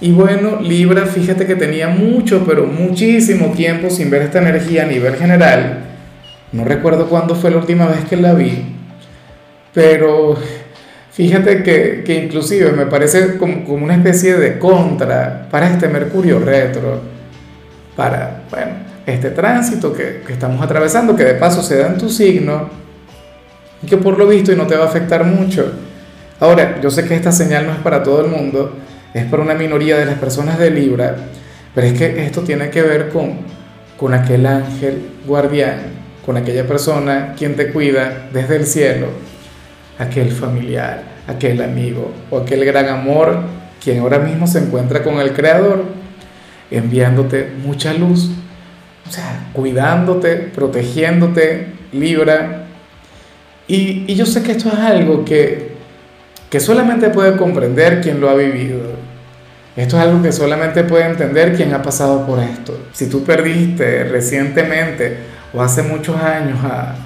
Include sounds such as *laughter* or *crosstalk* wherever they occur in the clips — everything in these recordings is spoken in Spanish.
Y bueno, Libra, fíjate que tenía mucho, pero muchísimo tiempo sin ver esta energía a nivel general. No recuerdo cuándo fue la última vez que la vi, pero fíjate que, que inclusive me parece como, como, una especie de contra para este Mercurio retro, para, bueno, este tránsito que, que estamos atravesando, que de paso se da en tu signo, y que por lo visto y no te va a afectar mucho. Ahora, yo sé que esta señal no es para todo el mundo, es para una minoría de las personas de Libra, pero es que esto tiene que ver con, con aquel ángel guardián, con aquella persona quien te cuida desde el cielo, aquel familiar, aquel amigo o aquel gran amor quien ahora mismo se encuentra con el Creador, enviándote mucha luz, o sea, cuidándote, protegiéndote, Libra. Y, y yo sé que esto es algo que, que solamente puede comprender quien lo ha vivido. Esto es algo que solamente puede entender quien ha pasado por esto. Si tú perdiste recientemente o hace muchos años a,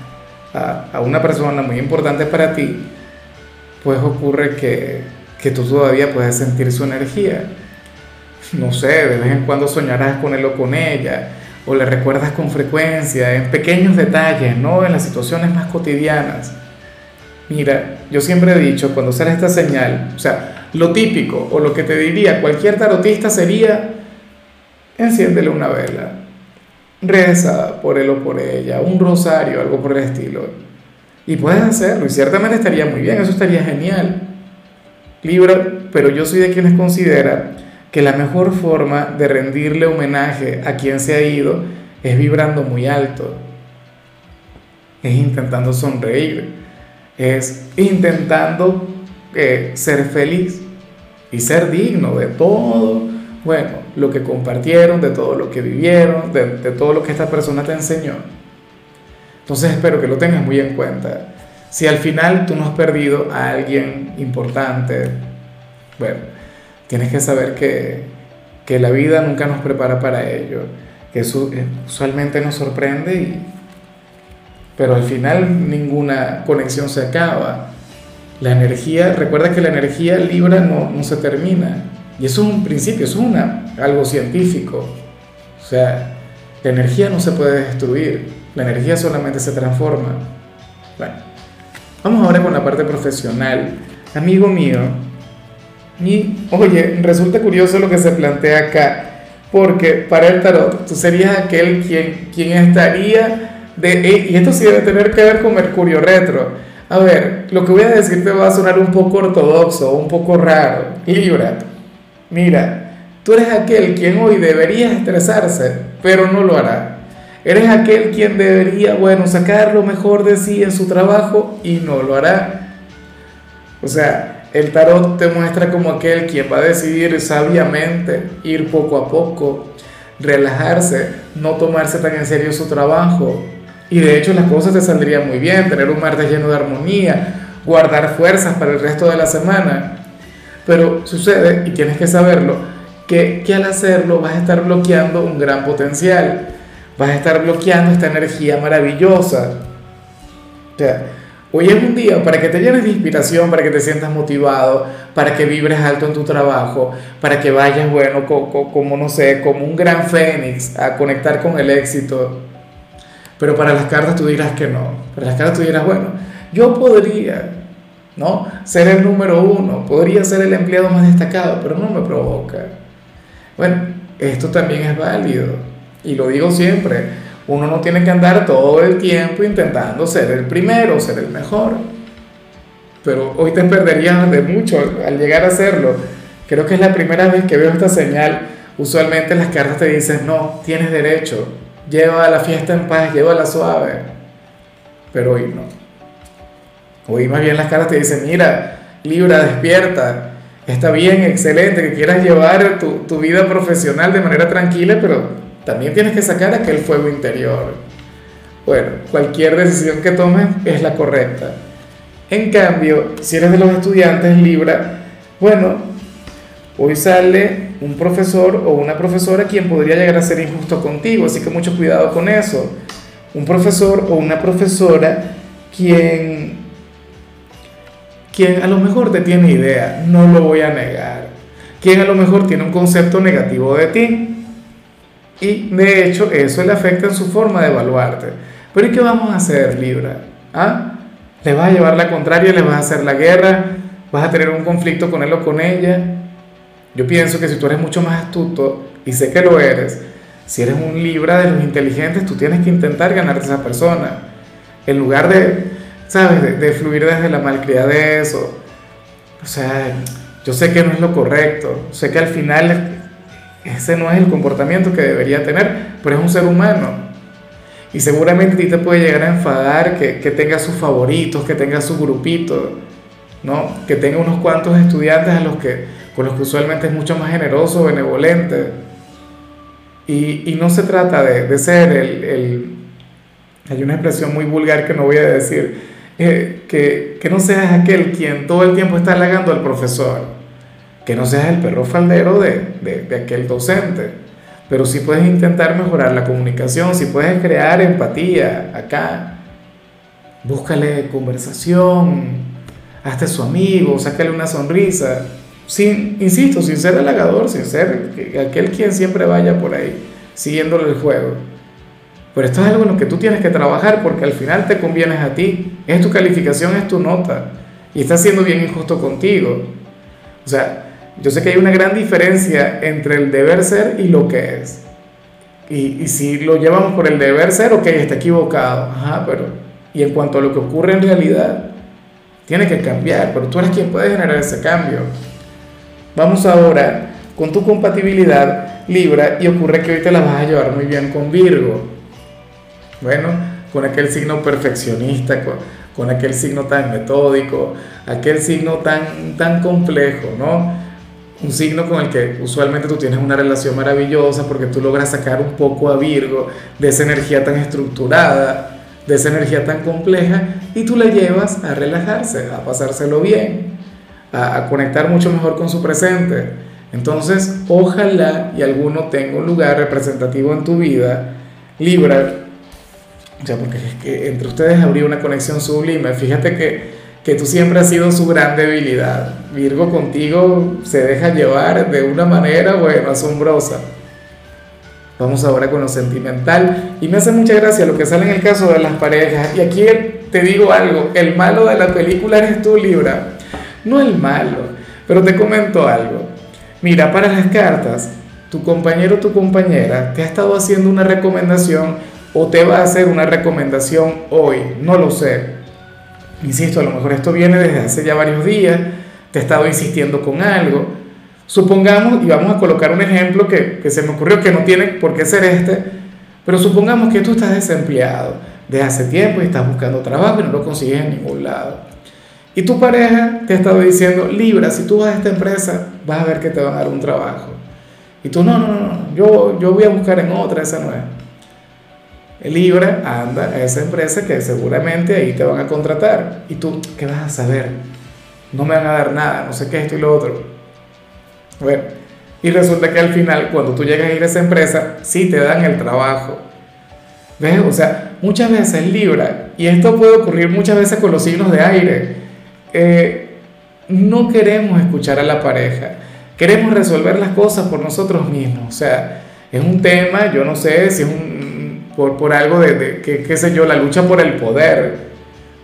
a, una persona muy importante para ti, pues ocurre que, que tú todavía puedes sentir su energía. No sé, de vez en cuando soñarás con él o con ella, o le recuerdas con frecuencia, en pequeños detalles, ¿no? En las situaciones más cotidianas. Mira, yo siempre he dicho, cuando sale esta señal, o sea, lo típico o lo que te diría cualquier tarotista sería, enciéndele una vela, reza por él o por ella, un rosario, algo por el estilo. Y puedes hacerlo, y ciertamente estaría muy bien, eso estaría genial. Libra, pero yo soy de quienes consideran que la mejor forma de rendirle homenaje a quien se ha ido es vibrando muy alto, es intentando sonreír es intentando eh, ser feliz y ser digno de todo, bueno, lo que compartieron, de todo lo que vivieron, de, de todo lo que esta persona te enseñó. Entonces espero que lo tengas muy en cuenta. Si al final tú no has perdido a alguien importante, bueno, tienes que saber que, que la vida nunca nos prepara para ello, que eso usualmente nos sorprende y, pero al final ninguna conexión se acaba. La energía, recuerda que la energía libra no, no se termina. Y eso es un principio, eso es una, algo científico. O sea, la energía no se puede destruir, la energía solamente se transforma. Bueno, vamos ahora con la parte profesional. Amigo mío, y oye, resulta curioso lo que se plantea acá, porque para el tarot tú serías aquel quien, quien estaría de, y esto sí debe tener que ver con Mercurio retro. A ver, lo que voy a decirte va a sonar un poco ortodoxo, un poco raro. Libra, mira, tú eres aquel quien hoy debería estresarse, pero no lo hará. Eres aquel quien debería, bueno, sacar lo mejor de sí en su trabajo y no lo hará. O sea, el tarot te muestra como aquel quien va a decidir sabiamente ir poco a poco, relajarse, no tomarse tan en serio su trabajo, y de hecho las cosas te saldrían muy bien, tener un martes lleno de armonía, guardar fuerzas para el resto de la semana. Pero sucede, y tienes que saberlo, que, que al hacerlo vas a estar bloqueando un gran potencial, vas a estar bloqueando esta energía maravillosa. O sea, hoy es un día para que te llenes de inspiración, para que te sientas motivado, para que vibres alto en tu trabajo, para que vayas, bueno, como, como no sé, como un gran fénix a conectar con el éxito. Pero para las cartas tú dirás que no. Para las cartas tú dirás, bueno, yo podría, ¿no? Ser el número uno, podría ser el empleado más destacado, pero no me provoca. Bueno, esto también es válido. Y lo digo siempre, uno no tiene que andar todo el tiempo intentando ser el primero, ser el mejor. Pero hoy te perderías de mucho al llegar a hacerlo. Creo que es la primera vez que veo esta señal. Usualmente las cartas te dicen, no, tienes derecho, lleva la fiesta en paz, lleva la suave. Pero hoy no. Hoy más bien las caras te dicen, mira, Libra, despierta. Está bien, excelente, que quieras llevar tu, tu vida profesional de manera tranquila, pero también tienes que sacar aquel fuego interior. Bueno, cualquier decisión que tomes es la correcta. En cambio, si eres de los estudiantes Libra, bueno, hoy sale un profesor o una profesora quien podría llegar a ser injusto contigo, así que mucho cuidado con eso. Un profesor o una profesora quien, quien a lo mejor te tiene idea, no lo voy a negar, quien a lo mejor tiene un concepto negativo de ti. Y de hecho eso le afecta en su forma de evaluarte. Pero ¿y qué vamos a hacer, Libra? ¿Ah? ¿Le vas a llevar la contraria? ¿Le vas a hacer la guerra? ¿Vas a tener un conflicto con él o con ella? Yo pienso que si tú eres mucho más astuto, y sé que lo eres, si eres un Libra de los inteligentes, tú tienes que intentar ganarte a esa persona. En lugar de, ¿sabes?, de, fluir desde la malcriadez o... O sea, yo sé que no es lo correcto, sé que al final ese no es el comportamiento que debería tener, pero es un ser humano. Y seguramente a ti te puede llegar a enfadar que, que tenga sus favoritos, que tenga su grupito, ¿no? Que tenga unos cuantos estudiantes a los que, con los que usualmente es mucho más generoso, benevolente. Y, y no se trata de, de ser el, el, Hay una expresión muy vulgar que no voy a decir, eh, que, que no seas aquel quien todo el tiempo está halagando al profesor, que no seas el perro faldero de, de, de aquel docente, pero sí puedes intentar mejorar la comunicación, si puedes crear empatía acá, búscale conversación, hazte su amigo, sácale una sonrisa, sin, insisto, sin ser halagador, sin ser aquel quien siempre vaya por ahí siguiéndole el juego. Pero esto es algo en lo que tú tienes que trabajar porque al final te convienes a ti. Es tu calificación, es tu nota. Y estás siendo bien injusto contigo. O sea, yo sé que hay una gran diferencia entre el deber ser y lo que es. Y, si lo llevamos por el deber ser, ok, está equivocado. Ajá, pero. Y en cuanto a lo que ocurre en realidad, tiene que cambiar, pero tú eres quien puede generar ese cambio. Vamos ahora con tu compatibilidad Libra y ocurre que hoy te la vas a llevar muy bien con Virgo. Bueno, con aquel signo perfeccionista, con, con aquel signo tan metódico, aquel signo tan, tan complejo, ¿no? Un signo con el que usualmente tú tienes una relación maravillosa porque tú logras sacar un poco a Virgo de esa energía tan estructurada, de esa energía tan compleja y tú la llevas a relajarse, a pasárselo bien, a, a, conectar mucho mejor con su presente. Entonces, ojalá y alguno tenga un lugar representativo en tu vida, Libra, o sea, porque es que entre ustedes habría una conexión sublime. Fíjate que, que tú siempre has sido su gran debilidad. Virgo contigo se deja llevar de una manera, bueno, asombrosa. Vamos ahora con lo sentimental. Y me hace mucha gracia lo que sale en el caso de las parejas. Y aquí te digo algo, el malo de la película eres tú, Libra. No el malo, pero te comento algo. Mira, para las cartas, tu compañero o tu compañera te ha estado haciendo una recomendación o te va a hacer una recomendación hoy, no lo sé. Insisto, a lo mejor esto viene desde hace ya varios días, te ha estado insistiendo con algo. Supongamos, y vamos a colocar un ejemplo que, que se me ocurrió que no tiene por qué ser este, pero supongamos que tú estás desempleado de hace tiempo y estás buscando trabajo y no lo consigues en ningún lado. Y tu pareja te ha estado diciendo, Libra, si tú vas a esta empresa, vas a ver que te van a dar un trabajo. Y tú, no, no, no, yo, yo voy a buscar en otra, esa no es. Libra anda a esa empresa que seguramente ahí te van a contratar. Y tú, ¿qué vas a saber? No me van a dar nada, no sé qué, esto y lo otro. Bueno, y resulta que al final, cuando tú llegas a ir a esa empresa, sí te dan el trabajo. ¿Ves? O sea, muchas veces Libra, y esto puede ocurrir muchas veces con los signos de aire, eh, no queremos escuchar a la pareja, queremos resolver las cosas por nosotros mismos. O sea, es un tema, yo no sé si es por, por algo de, de que, qué sé yo, la lucha por el poder,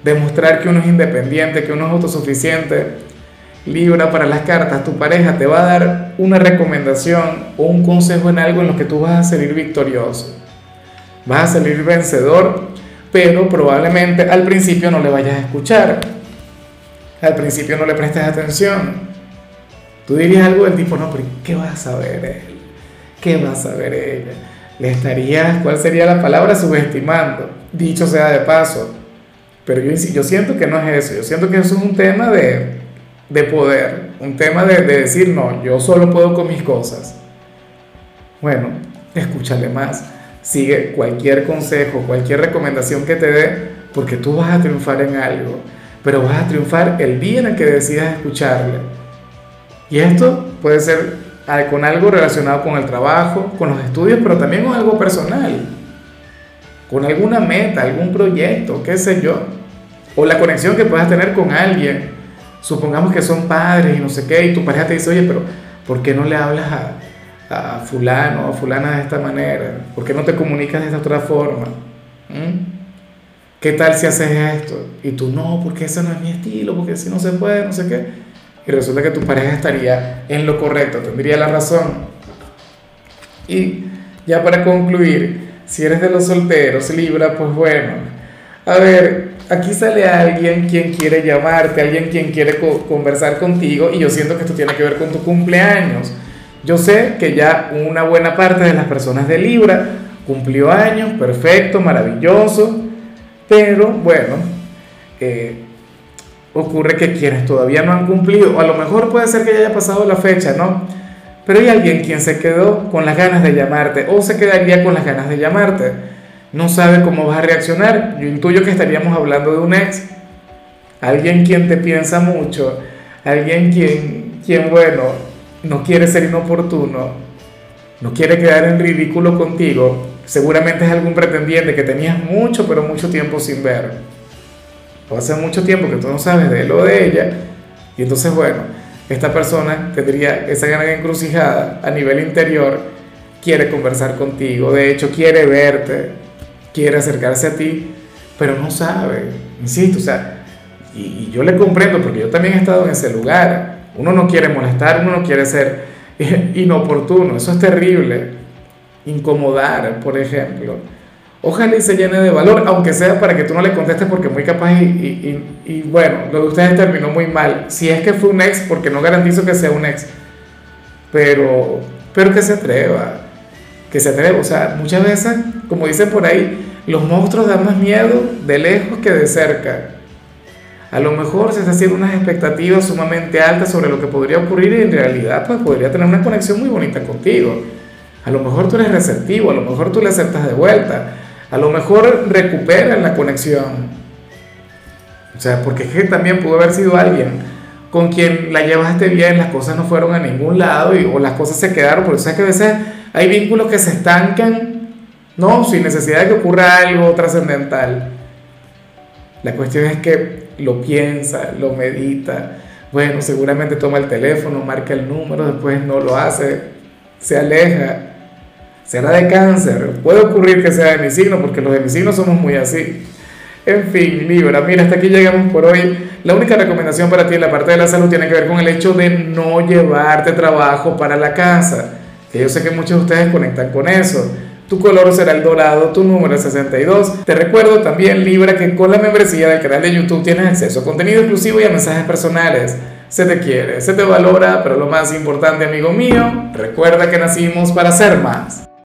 demostrar que uno es independiente, que uno es autosuficiente. Libra para las cartas, tu pareja te va a dar una recomendación o un consejo en algo en lo que tú vas a salir victorioso. Vas a salir vencedor, pero probablemente al principio no le vayas a escuchar al principio no le prestes atención. Tú dirías algo del tipo, no, pero ¿qué va a saber él? ¿Qué va a saber ella? Le estarías, ¿cuál sería la palabra? Subestimando, dicho sea de paso. Pero yo, yo siento que no es eso, yo siento que eso es un tema de, de poder, un tema de, de decir, no, yo solo puedo con mis cosas. Bueno, escúchale más, sigue cualquier consejo, cualquier recomendación que te dé, porque tú vas a triunfar en algo, pero vas a triunfar el día en el que decidas escucharle. Y esto puede ser con algo relacionado con el trabajo, con los estudios, pero también con algo personal, con alguna meta, algún proyecto, qué sé yo, o la conexión que puedas tener con alguien. Supongamos que son padres y no sé qué, y tu pareja te dice, oye, pero ¿por qué no le hablas a, a fulano o a fulana de esta manera? ¿Por qué no te comunicas de esta otra forma? ¿Mm? ¿Qué tal si haces esto? Y tú, no, porque ese no es mi estilo, porque si no se puede, no sé qué. Y resulta que tu pareja estaría en lo correcto, tendría la razón. Y ya para concluir, si eres de los solteros, Libra, pues bueno, a ver, aquí sale alguien quien quiere llamarte, alguien quien quiere conversar contigo y yo siento que esto tiene que ver con tu cumpleaños. Yo sé que ya una buena parte de las personas de Libra cumplió años, perfecto, maravilloso, pero bueno, eh, ocurre que quienes todavía no han cumplido, a lo mejor puede ser que ya haya pasado la fecha, ¿no? Pero hay alguien quien se quedó con las ganas de llamarte o se quedaría con las ganas de llamarte. No sabe cómo vas a reaccionar. Yo intuyo que estaríamos hablando de un ex, alguien quien te piensa mucho, alguien quien, quien bueno, no quiere ser inoportuno, no quiere quedar en ridículo contigo, seguramente es algún pretendiente que tenías mucho, pero mucho tiempo sin ver. O hace mucho tiempo que tú no sabes de él o de ella. Y entonces, bueno, esta persona tendría esa gran encrucijada a nivel interior, quiere conversar contigo, de hecho quiere verte, quiere acercarse a ti, pero no sabe, insisto, o sea, y, y yo le comprendo porque yo también he estado en ese lugar. Uno no quiere molestar, uno no quiere ser *laughs* inoportuno, eso es terrible incomodar, por ejemplo. Ojalá y se llene de valor, aunque sea para que tú no le contestes porque muy capaz y, y, bueno, lo de ustedes terminó muy mal. Si es que fue un ex, porque no garantizo que sea un ex, pero, pero que se atreva, que se atreva. O sea, muchas veces, como dicen por ahí, los monstruos dan más miedo de lejos que de cerca. A lo mejor se está haciendo unas expectativas sumamente altas sobre lo que podría ocurrir y en realidad pues podría tener una conexión muy bonita contigo. A lo mejor tú eres receptivo, a lo mejor tú le aceptas de vuelta, a lo mejor recuperan la conexión. O sea, porque es que también pudo haber sido alguien con quien la llevaste bien, las cosas no fueron a ningún lado y, o las cosas se quedaron. Por eso es que a veces hay vínculos que se estancan, ¿no? Sin necesidad de que ocurra algo trascendental. La cuestión es que lo piensa, lo medita. Bueno, seguramente toma el teléfono, marca el número, después no lo hace, se aleja será de cáncer, puede ocurrir que sea de mi signo, porque los de mi signo somos muy así. En fin, Libra, mira, hasta aquí llegamos por hoy. La única recomendación para ti en la parte de la salud tiene que ver con el hecho de no llevarte trabajo para la casa, que yo sé que muchos de ustedes conectan con eso. Tu color será el dorado, tu número es 62. Te recuerdo también, Libra, que con la membresía del canal de YouTube tienes acceso a contenido exclusivo y a mensajes personales. Se te quiere, se te valora, pero lo más importante, amigo mío, recuerda que nacimos para ser más.